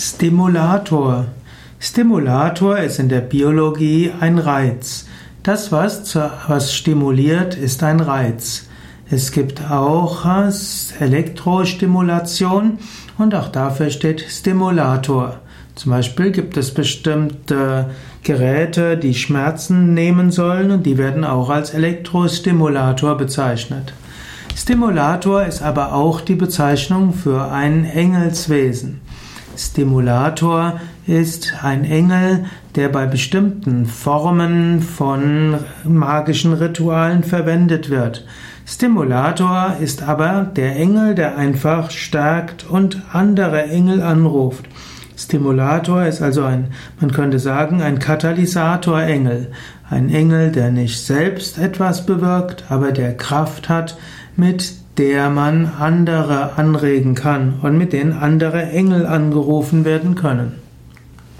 Stimulator. Stimulator ist in der Biologie ein Reiz. Das, was, was stimuliert, ist ein Reiz. Es gibt auch Elektrostimulation und auch dafür steht Stimulator. Zum Beispiel gibt es bestimmte Geräte, die Schmerzen nehmen sollen und die werden auch als Elektrostimulator bezeichnet. Stimulator ist aber auch die Bezeichnung für ein Engelswesen. Stimulator ist ein Engel, der bei bestimmten Formen von magischen Ritualen verwendet wird. Stimulator ist aber der Engel, der einfach stärkt und andere Engel anruft. Stimulator ist also ein, man könnte sagen, ein Katalysatorengel. Ein Engel, der nicht selbst etwas bewirkt, aber der Kraft hat, mit der man andere anregen kann und mit denen andere Engel angerufen werden können.